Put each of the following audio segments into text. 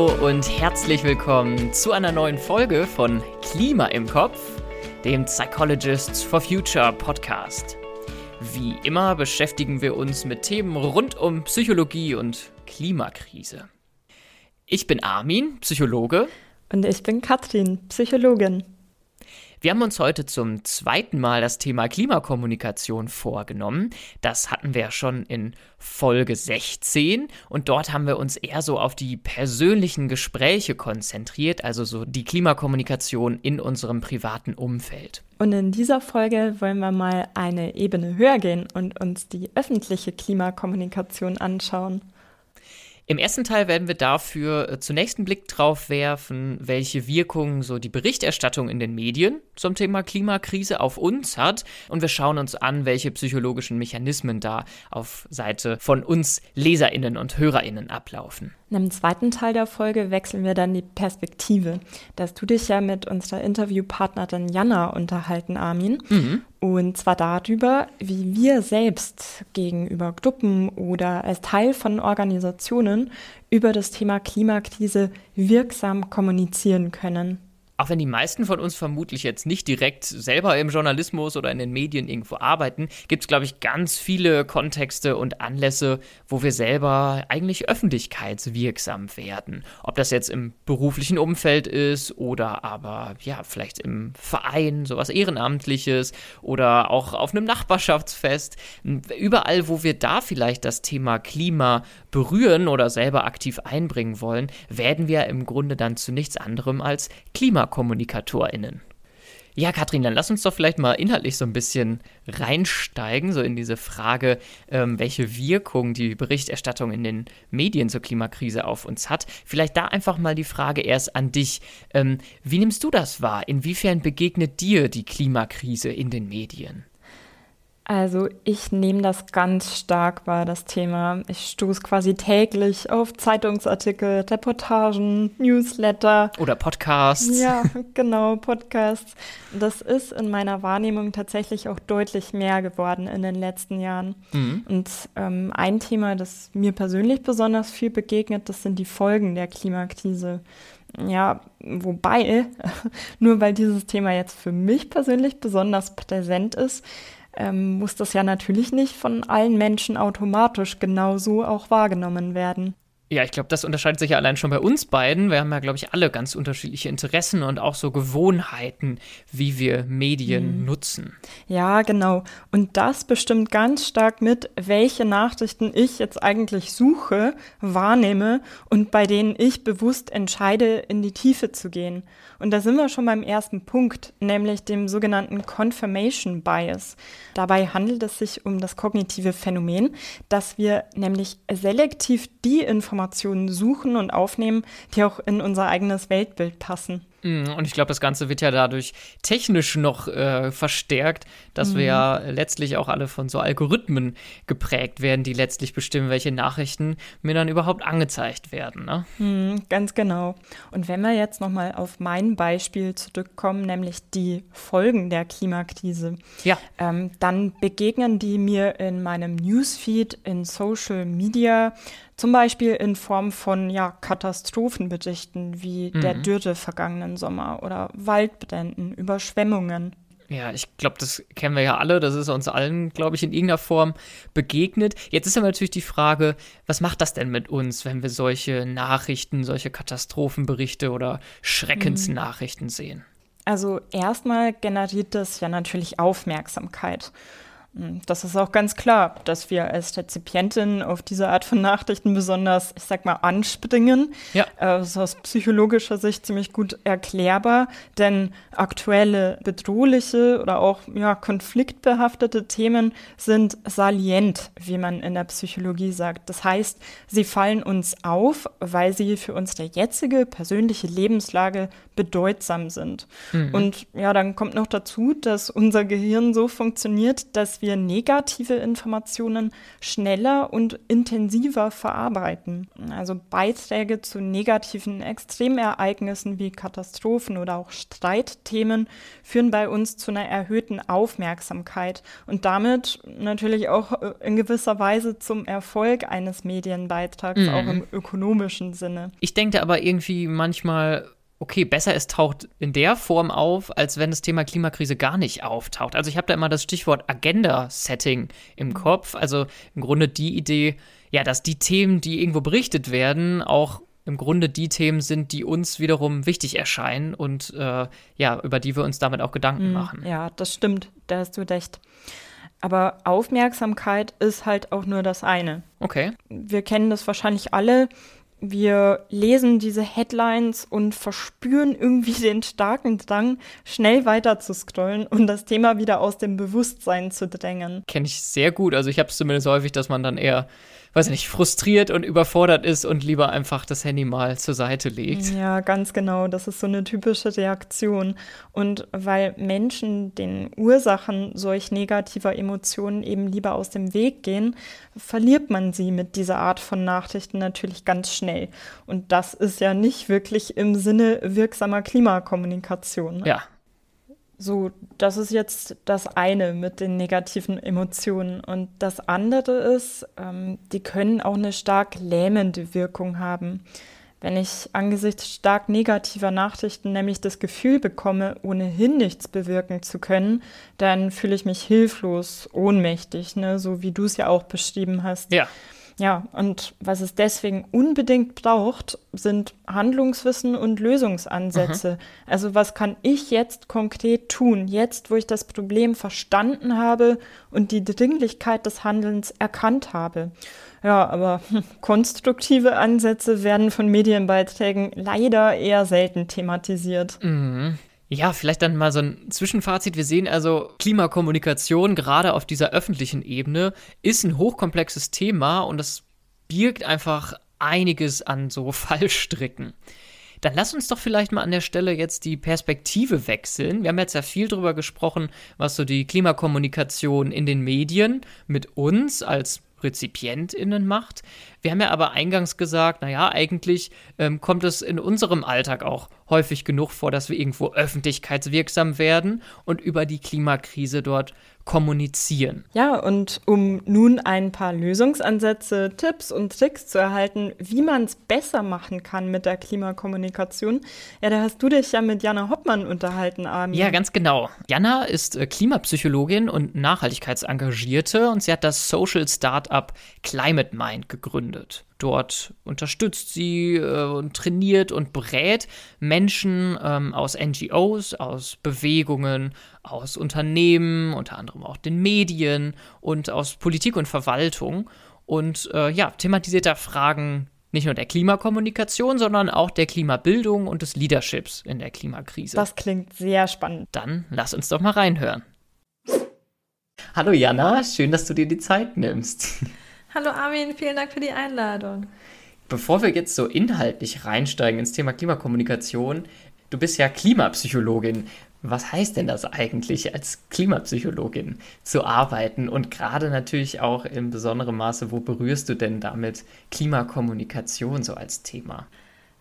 Hallo und herzlich willkommen zu einer neuen Folge von Klima im Kopf, dem Psychologists for Future Podcast. Wie immer beschäftigen wir uns mit Themen rund um Psychologie und Klimakrise. Ich bin Armin, Psychologe. Und ich bin Katrin, Psychologin. Wir haben uns heute zum zweiten Mal das Thema Klimakommunikation vorgenommen. Das hatten wir schon in Folge 16 und dort haben wir uns eher so auf die persönlichen Gespräche konzentriert, also so die Klimakommunikation in unserem privaten Umfeld. Und in dieser Folge wollen wir mal eine Ebene höher gehen und uns die öffentliche Klimakommunikation anschauen. Im ersten Teil werden wir dafür äh, zunächst einen Blick drauf werfen, welche Wirkungen so die Berichterstattung in den Medien zum Thema Klimakrise auf uns hat. Und wir schauen uns an, welche psychologischen Mechanismen da auf Seite von uns Leserinnen und Hörerinnen ablaufen. Im zweiten Teil der Folge wechseln wir dann die Perspektive. Da hast du dich ja mit unserer Interviewpartnerin Jana unterhalten, Armin. Mhm. Und zwar darüber, wie wir selbst gegenüber Gruppen oder als Teil von Organisationen über das Thema Klimakrise wirksam kommunizieren können auch wenn die meisten von uns vermutlich jetzt nicht direkt selber im Journalismus oder in den Medien irgendwo arbeiten, gibt es, glaube ich, ganz viele Kontexte und Anlässe, wo wir selber eigentlich öffentlichkeitswirksam werden. Ob das jetzt im beruflichen Umfeld ist oder aber, ja, vielleicht im Verein, sowas Ehrenamtliches oder auch auf einem Nachbarschaftsfest. Überall, wo wir da vielleicht das Thema Klima berühren oder selber aktiv einbringen wollen, werden wir im Grunde dann zu nichts anderem als KlimakommunikatorInnen. Ja, Katrin, dann lass uns doch vielleicht mal inhaltlich so ein bisschen reinsteigen, so in diese Frage, ähm, welche Wirkung die Berichterstattung in den Medien zur Klimakrise auf uns hat. Vielleicht da einfach mal die Frage erst an dich. Ähm, wie nimmst du das wahr? Inwiefern begegnet dir die Klimakrise in den Medien? Also ich nehme das ganz stark wahr, das Thema. Ich stoße quasi täglich auf Zeitungsartikel, Reportagen, Newsletter. Oder Podcasts. Ja, genau, Podcasts. Das ist in meiner Wahrnehmung tatsächlich auch deutlich mehr geworden in den letzten Jahren. Mhm. Und ähm, ein Thema, das mir persönlich besonders viel begegnet, das sind die Folgen der Klimakrise. Ja, wobei, nur weil dieses Thema jetzt für mich persönlich besonders präsent ist, ähm, muss das ja natürlich nicht von allen Menschen automatisch genauso auch wahrgenommen werden. Ja, ich glaube, das unterscheidet sich ja allein schon bei uns beiden. Wir haben ja, glaube ich, alle ganz unterschiedliche Interessen und auch so Gewohnheiten, wie wir Medien mhm. nutzen. Ja, genau. Und das bestimmt ganz stark mit, welche Nachrichten ich jetzt eigentlich suche, wahrnehme und bei denen ich bewusst entscheide, in die Tiefe zu gehen. Und da sind wir schon beim ersten Punkt, nämlich dem sogenannten Confirmation Bias. Dabei handelt es sich um das kognitive Phänomen, dass wir nämlich selektiv die Informationen suchen und aufnehmen, die auch in unser eigenes Weltbild passen. Mhm, und ich glaube, das Ganze wird ja dadurch technisch noch äh, verstärkt, dass mhm. wir ja letztlich auch alle von so Algorithmen geprägt werden, die letztlich bestimmen, welche Nachrichten mir dann überhaupt angezeigt werden. Ne? Mhm, ganz genau. Und wenn wir jetzt nochmal auf mein Beispiel zurückkommen, nämlich die Folgen der Klimakrise, ja. Ähm, dann begegnen die mir in meinem Newsfeed, in Social Media, zum Beispiel in Form von ja, Katastrophenberichten wie mhm. der Dürre vergangenen Sommer oder Waldbränden, Überschwemmungen. Ja, ich glaube, das kennen wir ja alle. Das ist uns allen, glaube ich, in irgendeiner Form begegnet. Jetzt ist aber natürlich die Frage, was macht das denn mit uns, wenn wir solche Nachrichten, solche Katastrophenberichte oder Schreckensnachrichten mhm. sehen? Also erstmal generiert das ja natürlich Aufmerksamkeit. Hm, das ist auch ganz klar, dass wir als Rezipientin auf diese Art von Nachrichten besonders, ich sag mal, anspringen. Ja. Das ist aus psychologischer Sicht ziemlich gut erklärbar, denn aktuelle bedrohliche oder auch ja, konfliktbehaftete Themen sind salient, wie man in der Psychologie sagt. Das heißt, sie fallen uns auf, weil sie für unsere jetzige persönliche Lebenslage bedeutsam sind. Mhm. Und ja, dann kommt noch dazu, dass unser Gehirn so funktioniert, dass dass wir negative Informationen schneller und intensiver verarbeiten. Also Beiträge zu negativen Extremereignissen wie Katastrophen oder auch Streitthemen führen bei uns zu einer erhöhten Aufmerksamkeit und damit natürlich auch äh, in gewisser Weise zum Erfolg eines Medienbeitrags, mhm. auch im ökonomischen Sinne. Ich denke aber irgendwie manchmal, okay, besser es taucht in der Form auf, als wenn das Thema Klimakrise gar nicht auftaucht. Also ich habe da immer das Stichwort Agenda-Setting im mhm. Kopf. Also im Grunde die Idee, ja, dass die Themen, die irgendwo berichtet werden, auch im Grunde die Themen sind, die uns wiederum wichtig erscheinen und äh, ja, über die wir uns damit auch Gedanken mhm, machen. Ja, das stimmt, da hast du recht. Aber Aufmerksamkeit ist halt auch nur das eine. Okay. Wir kennen das wahrscheinlich alle wir lesen diese Headlines und verspüren irgendwie den starken Drang, schnell weiter zu scrollen und das Thema wieder aus dem Bewusstsein zu drängen. Kenne ich sehr gut. Also ich habe es zumindest häufig, dass man dann eher weiß ich nicht, frustriert und überfordert ist und lieber einfach das Handy mal zur Seite legt. Ja, ganz genau. Das ist so eine typische Reaktion. Und weil Menschen den Ursachen solch negativer Emotionen eben lieber aus dem Weg gehen, verliert man sie mit dieser Art von Nachrichten natürlich ganz schnell. Und das ist ja nicht wirklich im Sinne wirksamer Klimakommunikation. Ne? Ja, so, das ist jetzt das eine mit den negativen Emotionen. Und das andere ist, ähm, die können auch eine stark lähmende Wirkung haben. Wenn ich angesichts stark negativer Nachrichten nämlich das Gefühl bekomme, ohnehin nichts bewirken zu können, dann fühle ich mich hilflos, ohnmächtig, ne? so wie du es ja auch beschrieben hast. Ja. Ja, und was es deswegen unbedingt braucht, sind Handlungswissen und Lösungsansätze. Mhm. Also was kann ich jetzt konkret tun, jetzt wo ich das Problem verstanden habe und die Dringlichkeit des Handelns erkannt habe. Ja, aber hm, konstruktive Ansätze werden von Medienbeiträgen leider eher selten thematisiert. Mhm. Ja, vielleicht dann mal so ein Zwischenfazit. Wir sehen also, Klimakommunikation gerade auf dieser öffentlichen Ebene ist ein hochkomplexes Thema und das birgt einfach einiges an so Fallstricken. Dann lass uns doch vielleicht mal an der Stelle jetzt die Perspektive wechseln. Wir haben jetzt ja viel darüber gesprochen, was so die Klimakommunikation in den Medien mit uns als RezipientInnen macht. Wir haben ja aber eingangs gesagt, naja, eigentlich ähm, kommt es in unserem Alltag auch häufig genug vor, dass wir irgendwo öffentlichkeitswirksam werden und über die Klimakrise dort kommunizieren. Ja, und um nun ein paar Lösungsansätze, Tipps und Tricks zu erhalten, wie man es besser machen kann mit der Klimakommunikation, ja, da hast du dich ja mit Jana Hoppmann unterhalten, Armin. Ja, ganz genau. Jana ist äh, Klimapsychologin und Nachhaltigkeitsengagierte und sie hat das Social Startup Climate Mind gegründet. Dort unterstützt sie äh, und trainiert und berät Menschen ähm, aus NGOs, aus Bewegungen, aus Unternehmen, unter anderem auch den Medien und aus Politik und Verwaltung. Und äh, ja, thematisiert da Fragen nicht nur der Klimakommunikation, sondern auch der Klimabildung und des Leaderships in der Klimakrise. Das klingt sehr spannend. Dann lass uns doch mal reinhören. Hallo Jana, schön, dass du dir die Zeit nimmst. Hallo Armin, vielen Dank für die Einladung. Bevor wir jetzt so inhaltlich reinsteigen ins Thema Klimakommunikation, du bist ja Klimapsychologin. Was heißt denn das eigentlich, als Klimapsychologin zu arbeiten? Und gerade natürlich auch in besonderem Maße, wo berührst du denn damit Klimakommunikation so als Thema?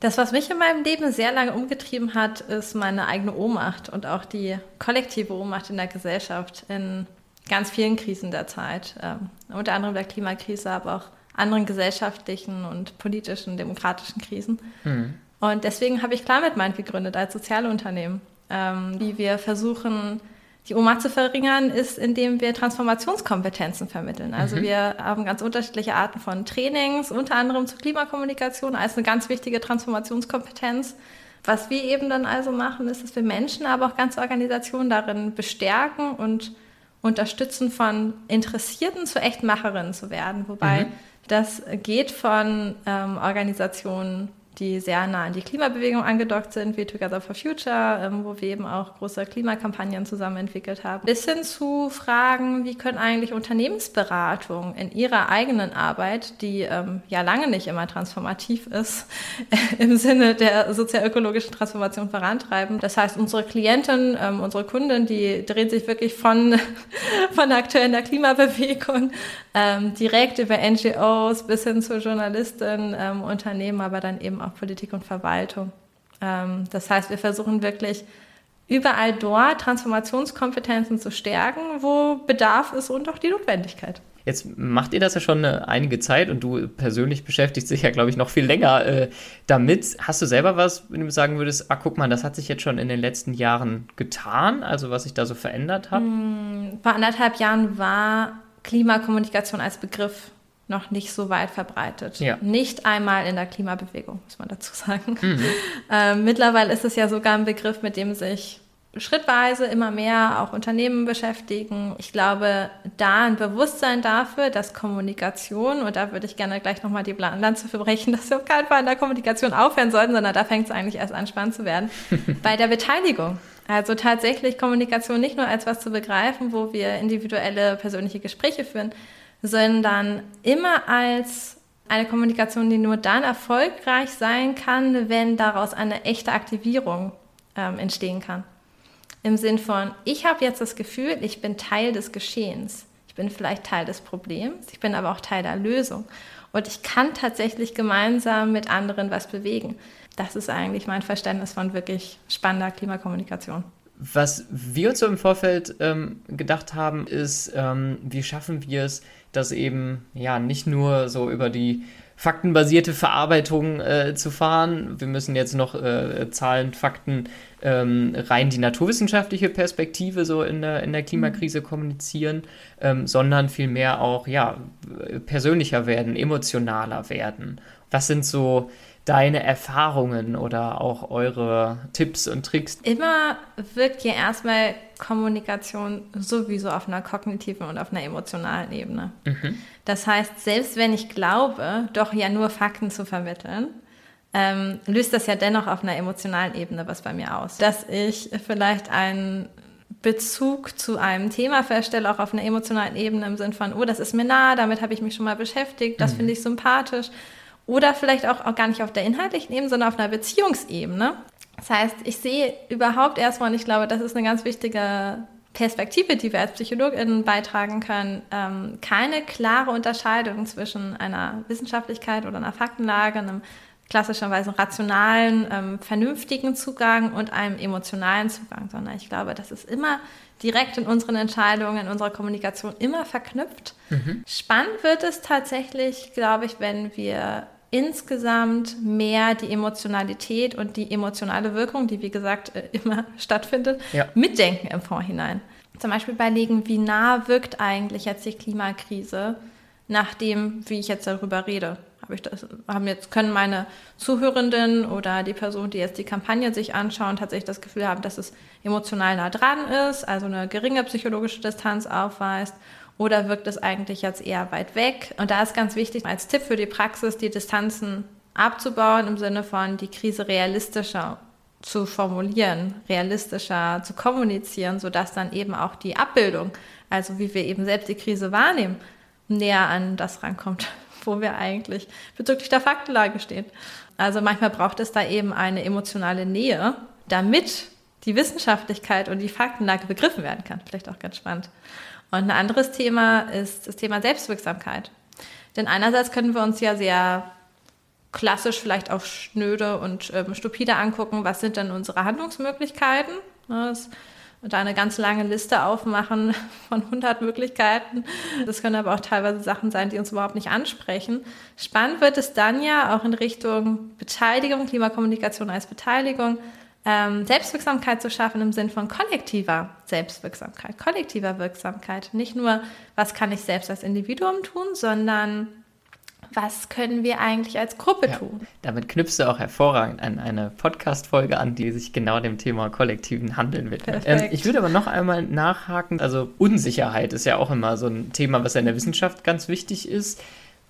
Das, was mich in meinem Leben sehr lange umgetrieben hat, ist meine eigene Ohnmacht und auch die kollektive Ohnmacht in der Gesellschaft in ganz vielen Krisen der Zeit, ähm, unter anderem der Klimakrise, aber auch anderen gesellschaftlichen und politischen, demokratischen Krisen. Mhm. Und deswegen habe ich Climate Mind gegründet als Sozialunternehmen. Ähm, wie wir versuchen, die Oma zu verringern, ist, indem wir Transformationskompetenzen vermitteln. Also mhm. wir haben ganz unterschiedliche Arten von Trainings, unter anderem zur Klimakommunikation als eine ganz wichtige Transformationskompetenz. Was wir eben dann also machen, ist, dass wir Menschen, aber auch ganze Organisationen darin bestärken und unterstützen, von Interessierten zu Echtmacherinnen zu werden. Wobei mhm. das geht von ähm, Organisationen, die sehr nah an die Klimabewegung angedockt sind, wie Together for Future, ähm, wo wir eben auch große Klimakampagnen zusammen entwickelt haben, bis hin zu Fragen, wie können eigentlich Unternehmensberatungen in ihrer eigenen Arbeit, die ähm, ja lange nicht immer transformativ ist, im Sinne der sozialökologischen Transformation vorantreiben. Das heißt, unsere Klienten, ähm, unsere Kunden, die drehen sich wirklich von, von Akteuren der Klimabewegung ähm, direkt über NGOs bis hin zu Journalisten, ähm, Unternehmen, aber dann eben auch Politik und Verwaltung. Ähm, das heißt, wir versuchen wirklich überall dort Transformationskompetenzen zu stärken, wo Bedarf ist und auch die Notwendigkeit. Jetzt macht ihr das ja schon eine, einige Zeit und du persönlich beschäftigst dich ja, glaube ich, noch viel länger äh, damit. Hast du selber was, wenn du sagen würdest, ah, guck mal, das hat sich jetzt schon in den letzten Jahren getan, also was sich da so verändert hat? Hm, vor anderthalb Jahren war Klimakommunikation als Begriff noch nicht so weit verbreitet. Ja. Nicht einmal in der Klimabewegung, muss man dazu sagen. Mhm. Ähm, mittlerweile ist es ja sogar ein Begriff, mit dem sich schrittweise immer mehr auch Unternehmen beschäftigen. Ich glaube, da ein Bewusstsein dafür, dass Kommunikation, und da würde ich gerne gleich nochmal die Lanze verbrechen, dass wir auf keinen Fall in der Kommunikation aufhören sollten, sondern da fängt es eigentlich erst an, spannend zu werden, bei der Beteiligung. Also tatsächlich Kommunikation nicht nur als was zu begreifen, wo wir individuelle persönliche Gespräche führen, sondern immer als eine Kommunikation, die nur dann erfolgreich sein kann, wenn daraus eine echte Aktivierung ähm, entstehen kann. Im Sinn von, ich habe jetzt das Gefühl, ich bin Teil des Geschehens. Ich bin vielleicht Teil des Problems, ich bin aber auch Teil der Lösung. Und ich kann tatsächlich gemeinsam mit anderen was bewegen. Das ist eigentlich mein Verständnis von wirklich spannender Klimakommunikation. Was wir uns so im Vorfeld ähm, gedacht haben, ist, ähm, wie schaffen wir es, dass eben ja nicht nur so über die faktenbasierte Verarbeitung äh, zu fahren. Wir müssen jetzt noch äh, Zahlen, Fakten, ähm, rein die naturwissenschaftliche Perspektive so in der, in der Klimakrise kommunizieren, ähm, sondern vielmehr auch ja, persönlicher werden, emotionaler werden. Was sind so deine Erfahrungen oder auch eure Tipps und Tricks? Immer wirkt ja erstmal Kommunikation sowieso auf einer kognitiven und auf einer emotionalen Ebene. Mhm. Das heißt, selbst wenn ich glaube, doch ja nur Fakten zu vermitteln, ähm, löst das ja dennoch auf einer emotionalen Ebene was bei mir aus. Dass ich vielleicht einen Bezug zu einem Thema feststelle, auch auf einer emotionalen Ebene im Sinn von, oh, das ist mir nah, damit habe ich mich schon mal beschäftigt, das mhm. finde ich sympathisch. Oder vielleicht auch, auch gar nicht auf der inhaltlichen Ebene, sondern auf einer Beziehungsebene. Das heißt, ich sehe überhaupt erstmal, und ich glaube, das ist eine ganz wichtige Perspektive, die wir als PsychologInnen beitragen können, ähm, keine klare Unterscheidung zwischen einer Wissenschaftlichkeit oder einer Faktenlage, einem klassischerweise rationalen, ähm, vernünftigen Zugang und einem emotionalen Zugang, sondern ich glaube, das ist immer direkt in unseren Entscheidungen, in unserer Kommunikation immer verknüpft. Mhm. Spannend wird es tatsächlich, glaube ich, wenn wir insgesamt mehr die Emotionalität und die emotionale Wirkung, die wie gesagt äh, immer stattfindet, ja. mitdenken im Vorhinein. Zum Beispiel überlegen, wie nah wirkt eigentlich jetzt die Klimakrise nach dem, wie ich jetzt darüber rede. Habe ich das, haben jetzt, können meine Zuhörenden oder die Person, die jetzt die Kampagne sich anschauen, tatsächlich das Gefühl haben, dass es emotional nah dran ist, also eine geringe psychologische Distanz aufweist oder wirkt es eigentlich jetzt eher weit weg? Und da ist ganz wichtig als Tipp für die Praxis, die Distanzen abzubauen im Sinne von die Krise realistischer zu formulieren, realistischer zu kommunizieren, sodass dann eben auch die Abbildung, also wie wir eben selbst die Krise wahrnehmen, näher an das rankommt, wo wir eigentlich bezüglich der Faktenlage stehen. Also manchmal braucht es da eben eine emotionale Nähe, damit die Wissenschaftlichkeit und die Faktenlage begriffen werden kann. Vielleicht auch ganz spannend. Und ein anderes Thema ist das Thema Selbstwirksamkeit. Denn einerseits können wir uns ja sehr klassisch vielleicht auch schnöde und ähm, stupide angucken, was sind denn unsere Handlungsmöglichkeiten. Das, und da eine ganz lange Liste aufmachen von 100 Möglichkeiten. Das können aber auch teilweise Sachen sein, die uns überhaupt nicht ansprechen. Spannend wird es dann ja auch in Richtung Beteiligung, Klimakommunikation als Beteiligung, ähm, Selbstwirksamkeit zu schaffen im Sinn von kollektiver Selbstwirksamkeit, kollektiver Wirksamkeit. Nicht nur, was kann ich selbst als Individuum tun, sondern was können wir eigentlich als Gruppe ja, tun? Damit knüpfst du auch hervorragend an eine Podcast-Folge an, die sich genau dem Thema kollektiven Handeln widmet. Ähm, ich würde aber noch einmal nachhaken. Also Unsicherheit ist ja auch immer so ein Thema, was ja in der Wissenschaft ganz wichtig ist.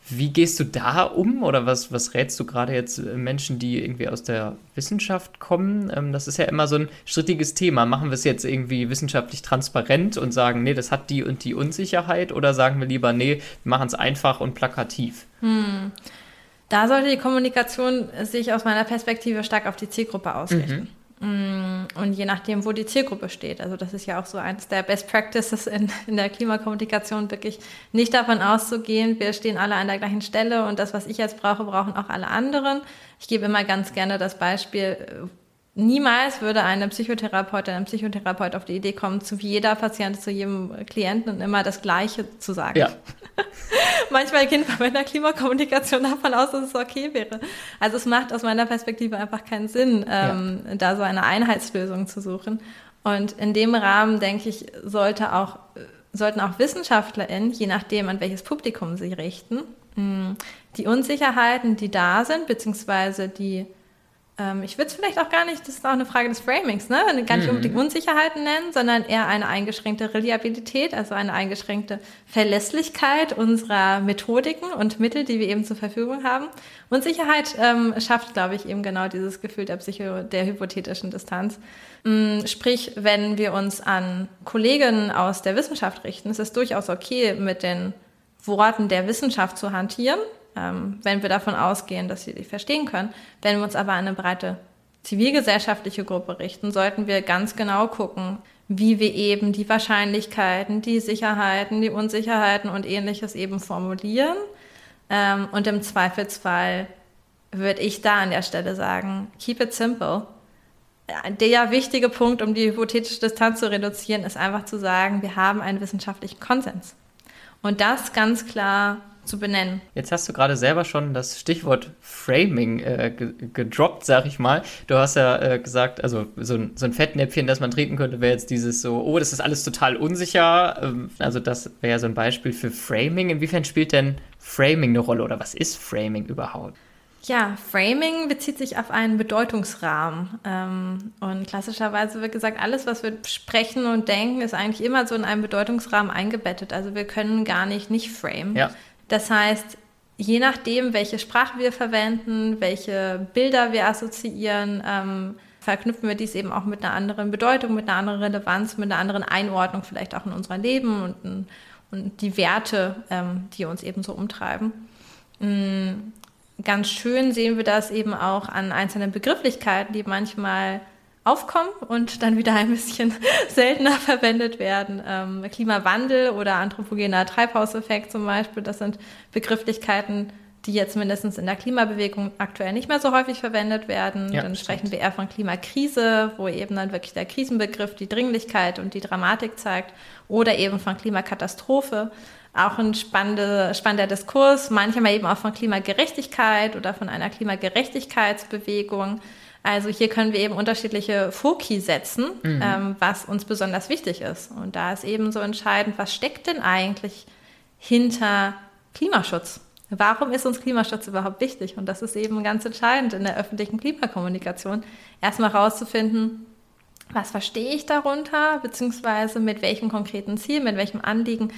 Wie gehst du da um oder was, was rätst du gerade jetzt äh, Menschen, die irgendwie aus der Wissenschaft kommen? Ähm, das ist ja immer so ein strittiges Thema. Machen wir es jetzt irgendwie wissenschaftlich transparent und sagen, nee, das hat die und die Unsicherheit oder sagen wir lieber, nee, wir machen es einfach und plakativ? Hm. Da sollte die Kommunikation sich aus meiner Perspektive stark auf die Zielgruppe ausrichten. Mhm. Mm, und je nachdem, wo die Zielgruppe steht. Also das ist ja auch so eines der Best Practices in, in der Klimakommunikation, wirklich nicht davon auszugehen, wir stehen alle an der gleichen Stelle und das, was ich jetzt brauche, brauchen auch alle anderen. Ich gebe immer ganz gerne das Beispiel, Niemals würde eine Psychotherapeutin, ein Psychotherapeut auf die Idee kommen, zu jeder Patient, zu jedem Klienten immer das Gleiche zu sagen. Ja. Manchmal gehen wir bei der Klimakommunikation davon aus, dass es okay wäre. Also es macht aus meiner Perspektive einfach keinen Sinn, ähm, ja. da so eine Einheitslösung zu suchen. Und in dem Rahmen, denke ich, sollte auch, sollten auch WissenschaftlerInnen, je nachdem, an welches Publikum sie richten, die Unsicherheiten, die da sind, beziehungsweise die ähm, ich würde es vielleicht auch gar nicht, das ist auch eine Frage des Framings, ne? gar nicht mhm. unbedingt Unsicherheiten nennen, sondern eher eine eingeschränkte Reliabilität, also eine eingeschränkte Verlässlichkeit unserer Methodiken und Mittel, die wir eben zur Verfügung haben. Unsicherheit ähm, schafft, glaube ich, eben genau dieses Gefühl der Psycho, der hypothetischen Distanz. Mhm, sprich, wenn wir uns an Kolleginnen aus der Wissenschaft richten, ist es durchaus okay, mit den Worten der Wissenschaft zu hantieren ähm, wenn wir davon ausgehen, dass sie die verstehen können. Wenn wir uns aber an eine breite zivilgesellschaftliche Gruppe richten, sollten wir ganz genau gucken, wie wir eben die Wahrscheinlichkeiten, die Sicherheiten, die Unsicherheiten und ähnliches eben formulieren. Ähm, und im Zweifelsfall würde ich da an der Stelle sagen, keep it simple. Der wichtige Punkt, um die hypothetische Distanz zu reduzieren, ist einfach zu sagen, wir haben einen wissenschaftlichen Konsens. Und das ganz klar zu benennen. Jetzt hast du gerade selber schon das Stichwort Framing äh, gedroppt, sag ich mal. Du hast ja äh, gesagt, also so ein, so ein Fettnäpfchen, das man treten könnte, wäre jetzt dieses so, oh, das ist alles total unsicher. Ähm, also das wäre ja so ein Beispiel für Framing. Inwiefern spielt denn Framing eine Rolle oder was ist Framing überhaupt? Ja, Framing bezieht sich auf einen Bedeutungsrahmen. Ähm, und klassischerweise wird gesagt, alles, was wir sprechen und denken, ist eigentlich immer so in einem Bedeutungsrahmen eingebettet. Also wir können gar nicht nicht framen. Ja. Das heißt, je nachdem, welche Sprache wir verwenden, welche Bilder wir assoziieren, ähm, verknüpfen wir dies eben auch mit einer anderen Bedeutung, mit einer anderen Relevanz, mit einer anderen Einordnung vielleicht auch in unserem Leben und, und die Werte, ähm, die uns eben so umtreiben. Mhm. Ganz schön sehen wir das eben auch an einzelnen Begrifflichkeiten, die manchmal aufkommen und dann wieder ein bisschen seltener verwendet werden. Ähm, Klimawandel oder anthropogener Treibhauseffekt zum Beispiel, das sind Begrifflichkeiten, die jetzt mindestens in der Klimabewegung aktuell nicht mehr so häufig verwendet werden. Ja, dann sprechen stimmt. wir eher von Klimakrise, wo eben dann wirklich der Krisenbegriff die Dringlichkeit und die Dramatik zeigt, oder eben von Klimakatastrophe. Auch ein spannende, spannender Diskurs, manchmal eben auch von Klimagerechtigkeit oder von einer Klimagerechtigkeitsbewegung. Also hier können wir eben unterschiedliche Foki setzen, mhm. ähm, was uns besonders wichtig ist. Und da ist eben so entscheidend, was steckt denn eigentlich hinter Klimaschutz? Warum ist uns Klimaschutz überhaupt wichtig? Und das ist eben ganz entscheidend in der öffentlichen Klimakommunikation, erstmal herauszufinden, was verstehe ich darunter, beziehungsweise mit welchem konkreten Ziel, mit welchem Anliegen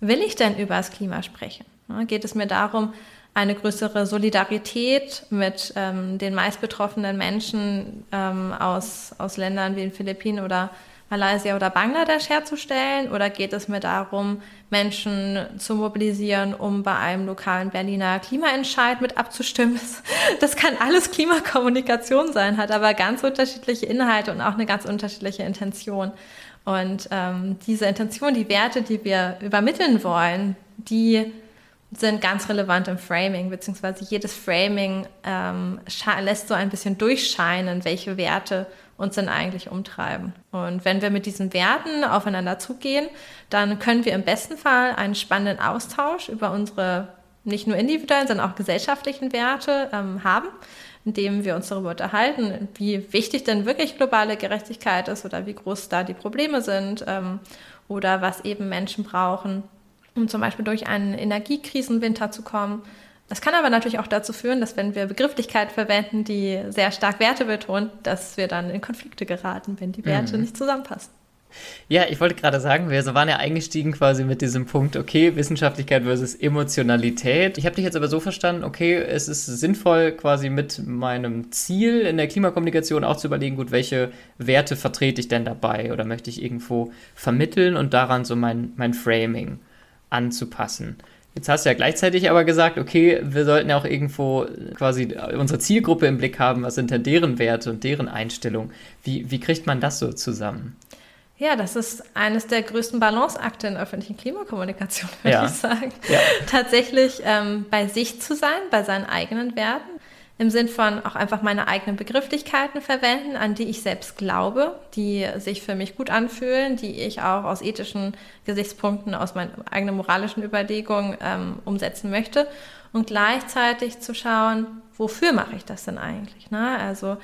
will ich denn über das Klima sprechen? Geht es mir darum, eine größere Solidarität mit ähm, den meist betroffenen Menschen ähm, aus, aus Ländern wie den Philippinen oder Malaysia oder Bangladesch herzustellen? Oder geht es mir darum, Menschen zu mobilisieren, um bei einem lokalen Berliner Klimaentscheid mit abzustimmen? Das kann alles Klimakommunikation sein, hat aber ganz unterschiedliche Inhalte und auch eine ganz unterschiedliche Intention. Und ähm, diese Intention, die Werte, die wir übermitteln wollen, die sind ganz relevant im Framing, beziehungsweise jedes Framing ähm, lässt so ein bisschen durchscheinen, welche Werte uns denn eigentlich umtreiben. Und wenn wir mit diesen Werten aufeinander zugehen, dann können wir im besten Fall einen spannenden Austausch über unsere nicht nur individuellen, sondern auch gesellschaftlichen Werte ähm, haben, indem wir uns darüber unterhalten, wie wichtig denn wirklich globale Gerechtigkeit ist oder wie groß da die Probleme sind ähm, oder was eben Menschen brauchen, um zum Beispiel durch einen Energiekrisenwinter zu kommen. Das kann aber natürlich auch dazu führen, dass wenn wir Begrifflichkeit verwenden, die sehr stark Werte betont, dass wir dann in Konflikte geraten, wenn die Werte mhm. nicht zusammenpassen. Ja, ich wollte gerade sagen, wir waren ja eingestiegen quasi mit diesem Punkt, okay, Wissenschaftlichkeit versus Emotionalität. Ich habe dich jetzt aber so verstanden, okay, es ist sinnvoll, quasi mit meinem Ziel in der Klimakommunikation auch zu überlegen, gut, welche Werte vertrete ich denn dabei oder möchte ich irgendwo vermitteln und daran so mein, mein Framing anzupassen. Jetzt hast du ja gleichzeitig aber gesagt, okay, wir sollten ja auch irgendwo quasi unsere Zielgruppe im Blick haben. Was sind denn deren Werte und deren Einstellungen? Wie, wie kriegt man das so zusammen? Ja, das ist eines der größten Balanceakte in öffentlichen Klimakommunikation, würde ja. ich sagen. Ja. Tatsächlich ähm, bei sich zu sein, bei seinen eigenen Werten, im Sinn von auch einfach meine eigenen Begrifflichkeiten verwenden, an die ich selbst glaube, die sich für mich gut anfühlen, die ich auch aus ethischen Gesichtspunkten, aus meinen eigenen moralischen Überlegungen ähm, umsetzen möchte und gleichzeitig zu schauen, wofür mache ich das denn eigentlich? Ne? Also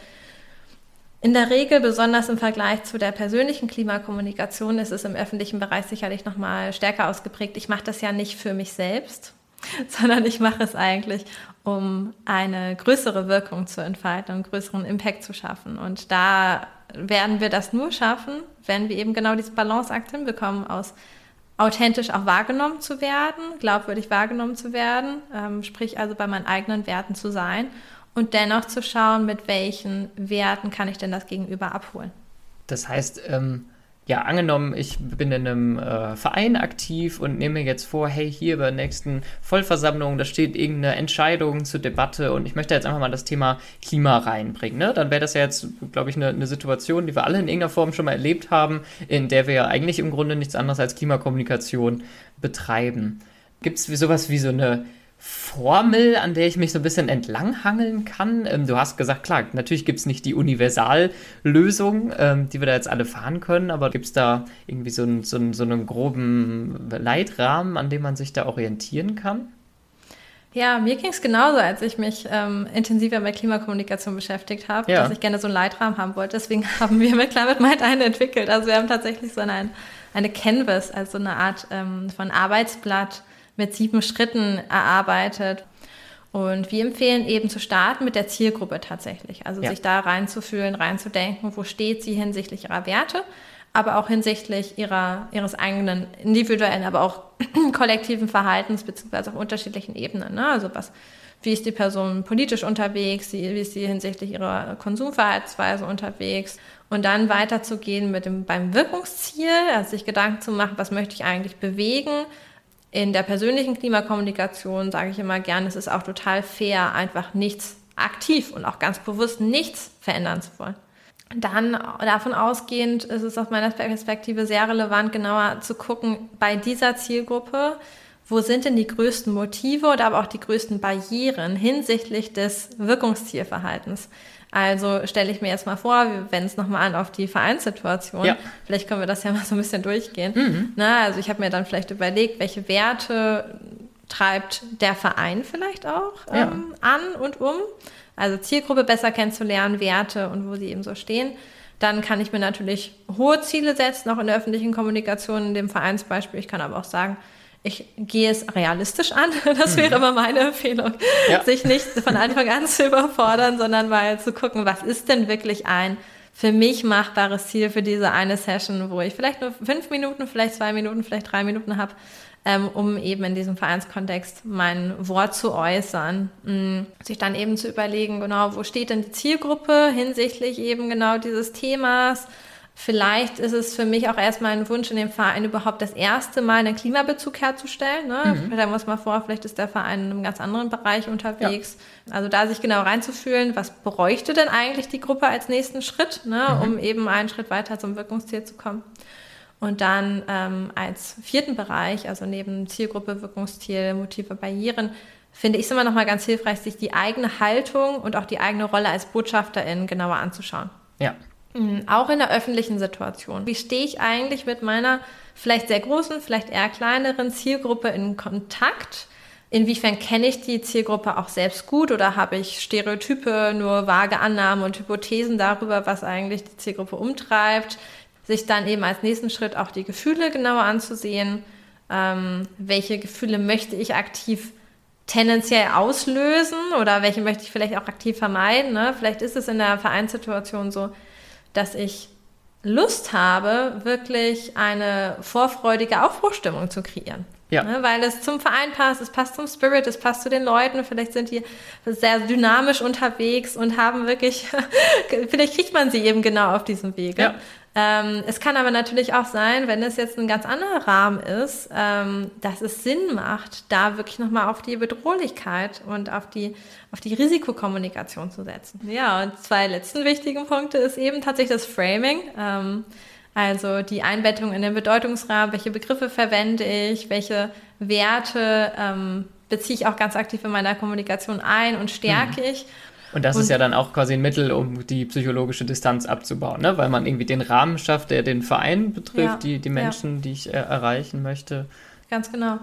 in der Regel, besonders im Vergleich zu der persönlichen Klimakommunikation, ist es im öffentlichen Bereich sicherlich noch mal stärker ausgeprägt. Ich mache das ja nicht für mich selbst, sondern ich mache es eigentlich, um eine größere Wirkung zu entfalten, einen größeren Impact zu schaffen. Und da werden wir das nur schaffen, wenn wir eben genau diesen Balanceakt hinbekommen, aus authentisch auch wahrgenommen zu werden, glaubwürdig wahrgenommen zu werden, ähm, sprich also bei meinen eigenen Werten zu sein und dennoch zu schauen, mit welchen Werten kann ich denn das Gegenüber abholen. Das heißt, ähm, ja, angenommen, ich bin in einem äh, Verein aktiv und nehme mir jetzt vor, hey, hier bei der nächsten Vollversammlung, da steht irgendeine Entscheidung zur Debatte und ich möchte jetzt einfach mal das Thema Klima reinbringen. Ne? Dann wäre das ja jetzt, glaube ich, eine, eine Situation, die wir alle in irgendeiner Form schon mal erlebt haben, in der wir ja eigentlich im Grunde nichts anderes als Klimakommunikation betreiben. Gibt es sowas wie so eine Formel, an der ich mich so ein bisschen entlanghangeln kann? Ähm, du hast gesagt, klar, natürlich gibt es nicht die Universallösung, ähm, die wir da jetzt alle fahren können, aber gibt es da irgendwie so, ein, so, ein, so einen groben Leitrahmen, an dem man sich da orientieren kann? Ja, mir ging es genauso, als ich mich ähm, intensiver mit Klimakommunikation beschäftigt habe, ja. dass ich gerne so einen Leitrahmen haben wollte. Deswegen haben wir mit Climate Mind einen entwickelt. Also wir haben tatsächlich so eine, eine Canvas, also eine Art ähm, von Arbeitsblatt, mit sieben Schritten erarbeitet. Und wir empfehlen eben zu starten mit der Zielgruppe tatsächlich. Also ja. sich da reinzufühlen, reinzudenken, wo steht sie hinsichtlich ihrer Werte, aber auch hinsichtlich ihrer, ihres eigenen individuellen, aber auch kollektiven Verhaltens, beziehungsweise auf unterschiedlichen Ebenen. Ne? Also was, wie ist die Person politisch unterwegs, wie ist sie hinsichtlich ihrer Konsumverhaltensweise unterwegs und dann weiterzugehen mit dem, beim Wirkungsziel, also sich Gedanken zu machen, was möchte ich eigentlich bewegen, in der persönlichen Klimakommunikation sage ich immer gern, es ist auch total fair, einfach nichts aktiv und auch ganz bewusst nichts verändern zu wollen. Dann davon ausgehend ist es aus meiner Perspektive sehr relevant, genauer zu gucken, bei dieser Zielgruppe, wo sind denn die größten Motive oder aber auch die größten Barrieren hinsichtlich des Wirkungszielverhaltens? Also stelle ich mir jetzt mal vor, wir wenden es nochmal an auf die Vereinssituation. Ja. Vielleicht können wir das ja mal so ein bisschen durchgehen. Mhm. Na, also ich habe mir dann vielleicht überlegt, welche Werte treibt der Verein vielleicht auch ja. ähm, an und um. Also Zielgruppe besser kennenzulernen, Werte und wo sie eben so stehen. Dann kann ich mir natürlich hohe Ziele setzen, auch in der öffentlichen Kommunikation, in dem Vereinsbeispiel. Ich kann aber auch sagen, ich gehe es realistisch an. Das wäre immer meine Empfehlung, ja. sich nicht von Anfang an zu überfordern, sondern mal zu gucken, was ist denn wirklich ein für mich machbares Ziel für diese eine Session, wo ich vielleicht nur fünf Minuten, vielleicht zwei Minuten, vielleicht drei Minuten habe, ähm, um eben in diesem Vereinskontext mein Wort zu äußern. Mhm. Sich dann eben zu überlegen, genau, wo steht denn die Zielgruppe hinsichtlich eben genau dieses Themas? Vielleicht ist es für mich auch erstmal ein Wunsch in dem Verein überhaupt das erste Mal einen Klimabezug herzustellen. Ne? Mhm. Da muss man vor, vielleicht ist der Verein in einem ganz anderen Bereich unterwegs. Ja. Also da sich genau reinzufühlen, was bräuchte denn eigentlich die Gruppe als nächsten Schritt, ne? Mhm. um eben einen Schritt weiter zum Wirkungsziel zu kommen. Und dann ähm, als vierten Bereich, also neben Zielgruppe, Wirkungsziel, Motive, Barrieren, finde ich es immer noch mal ganz hilfreich, sich die eigene Haltung und auch die eigene Rolle als Botschafterin genauer anzuschauen. Ja. Mhm, auch in der öffentlichen Situation. Wie stehe ich eigentlich mit meiner vielleicht sehr großen, vielleicht eher kleineren Zielgruppe in Kontakt? Inwiefern kenne ich die Zielgruppe auch selbst gut oder habe ich Stereotype, nur vage Annahmen und Hypothesen darüber, was eigentlich die Zielgruppe umtreibt? Sich dann eben als nächsten Schritt auch die Gefühle genauer anzusehen. Ähm, welche Gefühle möchte ich aktiv tendenziell auslösen oder welche möchte ich vielleicht auch aktiv vermeiden? Ne? Vielleicht ist es in der Vereinssituation so, dass ich Lust habe, wirklich eine vorfreudige Aufbruchstimmung zu kreieren. Ja. Ne, weil es zum Verein passt, es passt zum Spirit, es passt zu den Leuten. Vielleicht sind die sehr dynamisch unterwegs und haben wirklich, vielleicht kriegt man sie eben genau auf diesem Wege. Ja. Ähm, es kann aber natürlich auch sein, wenn es jetzt ein ganz anderer Rahmen ist, ähm, dass es Sinn macht, da wirklich nochmal auf die Bedrohlichkeit und auf die, auf die Risikokommunikation zu setzen. Ja, und zwei letzten wichtigen Punkte ist eben tatsächlich das Framing. Ähm, also die Einbettung in den Bedeutungsrahmen, welche Begriffe verwende ich, welche Werte ähm, beziehe ich auch ganz aktiv in meiner Kommunikation ein und stärke mhm. ich. Und das und, ist ja dann auch quasi ein Mittel, um die psychologische Distanz abzubauen, ne? weil man irgendwie den Rahmen schafft, der den Verein betrifft, ja, die, die Menschen, ja. die ich äh, erreichen möchte. Ganz genau.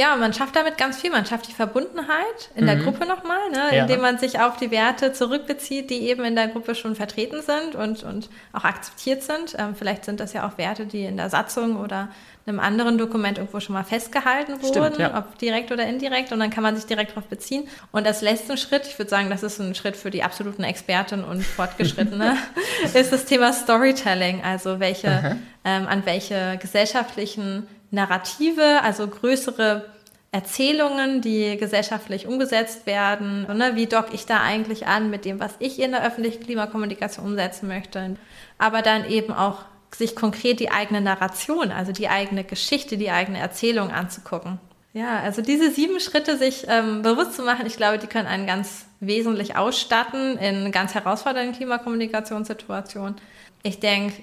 Ja, man schafft damit ganz viel. Man schafft die Verbundenheit in mhm. der Gruppe nochmal, ne? Ja. indem man sich auf die Werte zurückbezieht, die eben in der Gruppe schon vertreten sind und, und auch akzeptiert sind. Ähm, vielleicht sind das ja auch Werte, die in der Satzung oder einem anderen Dokument irgendwo schon mal festgehalten wurden, Stimmt, ja. ob direkt oder indirekt. Und dann kann man sich direkt darauf beziehen. Und das letzte Schritt, ich würde sagen, das ist ein Schritt für die absoluten Experten und Fortgeschrittene, ist das Thema Storytelling. Also welche, ähm, an welche gesellschaftlichen Narrative, also größere Erzählungen, die gesellschaftlich umgesetzt werden. Ne, wie dock ich da eigentlich an mit dem, was ich in der öffentlichen Klimakommunikation umsetzen möchte. Aber dann eben auch sich konkret die eigene Narration, also die eigene Geschichte, die eigene Erzählung anzugucken. Ja, also diese sieben Schritte sich ähm, bewusst zu machen, ich glaube, die können einen ganz wesentlich ausstatten in ganz herausfordernden Klimakommunikationssituationen. Ich denke,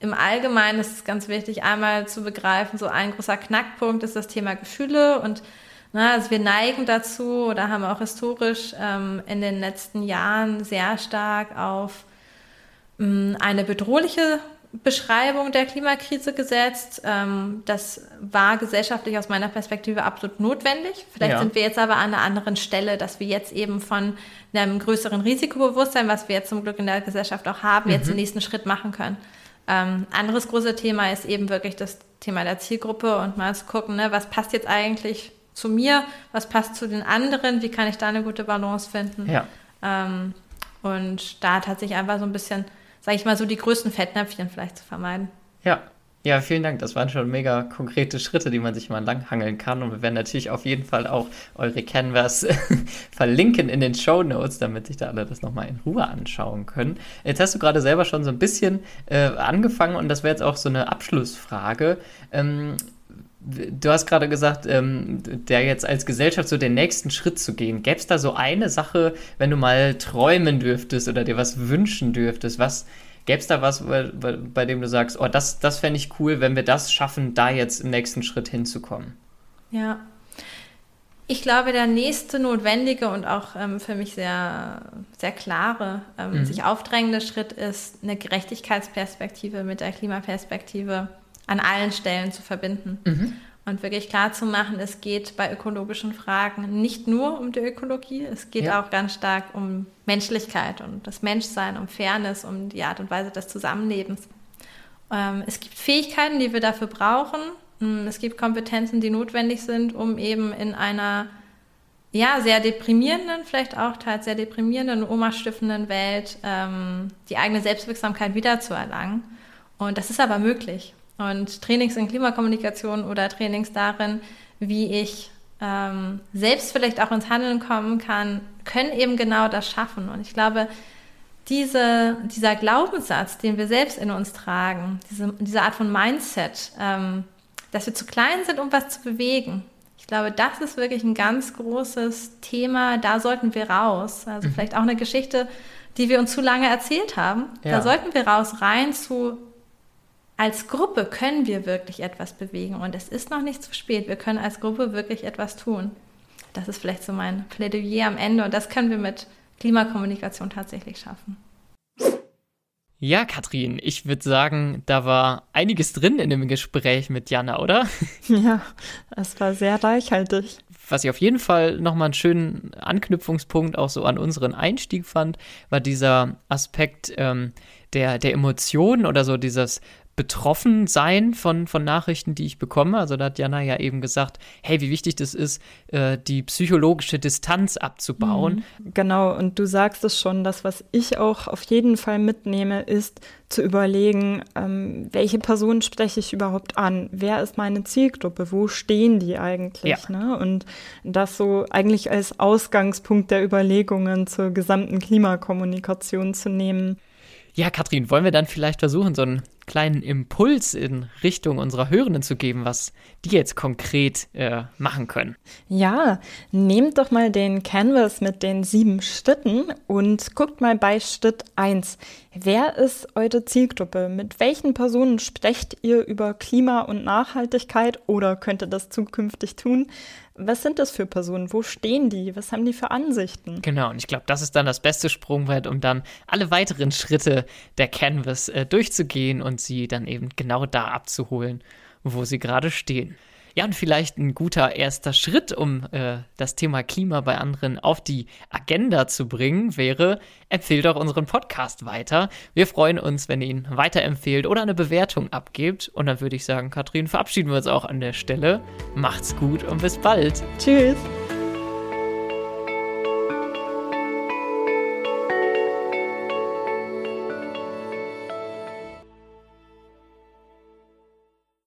im Allgemeinen ist es ganz wichtig, einmal zu begreifen, so ein großer Knackpunkt ist das Thema Gefühle und na, also wir neigen dazu oder haben auch historisch ähm, in den letzten Jahren sehr stark auf ähm, eine bedrohliche Beschreibung der Klimakrise gesetzt. Ähm, das war gesellschaftlich aus meiner Perspektive absolut notwendig. Vielleicht ja. sind wir jetzt aber an einer anderen Stelle, dass wir jetzt eben von einem größeren Risikobewusstsein, was wir jetzt zum Glück in der Gesellschaft auch haben, mhm. jetzt den nächsten Schritt machen können. Ähm, anderes großes Thema ist eben wirklich das Thema der Zielgruppe und mal zu gucken, ne, was passt jetzt eigentlich zu mir, was passt zu den anderen, wie kann ich da eine gute Balance finden. Ja. Ähm, und da tatsächlich einfach so ein bisschen, sage ich mal, so die größten Fettnäpfchen vielleicht zu vermeiden. Ja, ja, vielen Dank. Das waren schon mega konkrete Schritte, die man sich mal langhangeln kann. Und wir werden natürlich auf jeden Fall auch eure Canvas verlinken in den Show Notes, damit sich da alle das nochmal in Ruhe anschauen können. Jetzt hast du gerade selber schon so ein bisschen äh, angefangen und das wäre jetzt auch so eine Abschlussfrage. Ähm, du hast gerade gesagt, ähm, der jetzt als Gesellschaft so den nächsten Schritt zu gehen. Gäbe es da so eine Sache, wenn du mal träumen dürftest oder dir was wünschen dürftest, was Gäbe es da was, bei, bei, dem du sagst, oh, das, das fände ich cool, wenn wir das schaffen, da jetzt im nächsten Schritt hinzukommen? Ja. Ich glaube, der nächste notwendige und auch ähm, für mich sehr, sehr klare, ähm, mhm. sich aufdrängende Schritt ist, eine Gerechtigkeitsperspektive mit der Klimaperspektive an allen Stellen zu verbinden. Mhm und wirklich klar zu machen, es geht bei ökologischen Fragen nicht nur um die Ökologie, es geht ja. auch ganz stark um Menschlichkeit und das Menschsein, um Fairness, um die Art und Weise des Zusammenlebens. Ähm, es gibt Fähigkeiten, die wir dafür brauchen. Mm, es gibt Kompetenzen, die notwendig sind, um eben in einer ja, sehr deprimierenden, vielleicht auch teils sehr deprimierenden, omastiftenden Welt ähm, die eigene Selbstwirksamkeit wiederzuerlangen. Und das ist aber möglich. Und Trainings in Klimakommunikation oder Trainings darin, wie ich ähm, selbst vielleicht auch ins Handeln kommen kann, können eben genau das schaffen. Und ich glaube, diese, dieser Glaubenssatz, den wir selbst in uns tragen, diese, diese Art von Mindset, ähm, dass wir zu klein sind, um was zu bewegen. Ich glaube, das ist wirklich ein ganz großes Thema. Da sollten wir raus. Also mhm. vielleicht auch eine Geschichte, die wir uns zu lange erzählt haben. Ja. Da sollten wir raus, rein zu als Gruppe können wir wirklich etwas bewegen und es ist noch nicht zu spät. Wir können als Gruppe wirklich etwas tun. Das ist vielleicht so mein Plädoyer am Ende und das können wir mit Klimakommunikation tatsächlich schaffen. Ja, Katrin, ich würde sagen, da war einiges drin in dem Gespräch mit Jana, oder? Ja, es war sehr reichhaltig. Was ich auf jeden Fall nochmal einen schönen Anknüpfungspunkt auch so an unseren Einstieg fand, war dieser Aspekt ähm, der, der Emotionen oder so dieses betroffen sein von, von Nachrichten, die ich bekomme. Also da hat Jana ja eben gesagt, hey, wie wichtig das ist, äh, die psychologische Distanz abzubauen. Mhm. Genau, und du sagst es schon, das, was ich auch auf jeden Fall mitnehme, ist zu überlegen, ähm, welche Personen spreche ich überhaupt an? Wer ist meine Zielgruppe? Wo stehen die eigentlich? Ja. Ne? Und das so eigentlich als Ausgangspunkt der Überlegungen zur gesamten Klimakommunikation zu nehmen. Ja, Katrin, wollen wir dann vielleicht versuchen, so einen kleinen Impuls in Richtung unserer Hörenden zu geben, was die jetzt konkret äh, machen können? Ja, nehmt doch mal den Canvas mit den sieben Schritten und guckt mal bei Schritt 1. Wer ist eure Zielgruppe? Mit welchen Personen sprecht ihr über Klima und Nachhaltigkeit oder könnt ihr das zukünftig tun? Was sind das für Personen? Wo stehen die? Was haben die für Ansichten? Genau, und ich glaube, das ist dann das beste Sprungbrett, um dann alle weiteren Schritte der Canvas äh, durchzugehen und sie dann eben genau da abzuholen, wo sie gerade stehen. Ja, und vielleicht ein guter erster Schritt, um äh, das Thema Klima bei anderen auf die Agenda zu bringen, wäre, empfehlt doch unseren Podcast weiter. Wir freuen uns, wenn ihr ihn weiterempfehlt oder eine Bewertung abgebt. Und dann würde ich sagen, Katrin, verabschieden wir uns auch an der Stelle. Macht's gut und bis bald. Tschüss.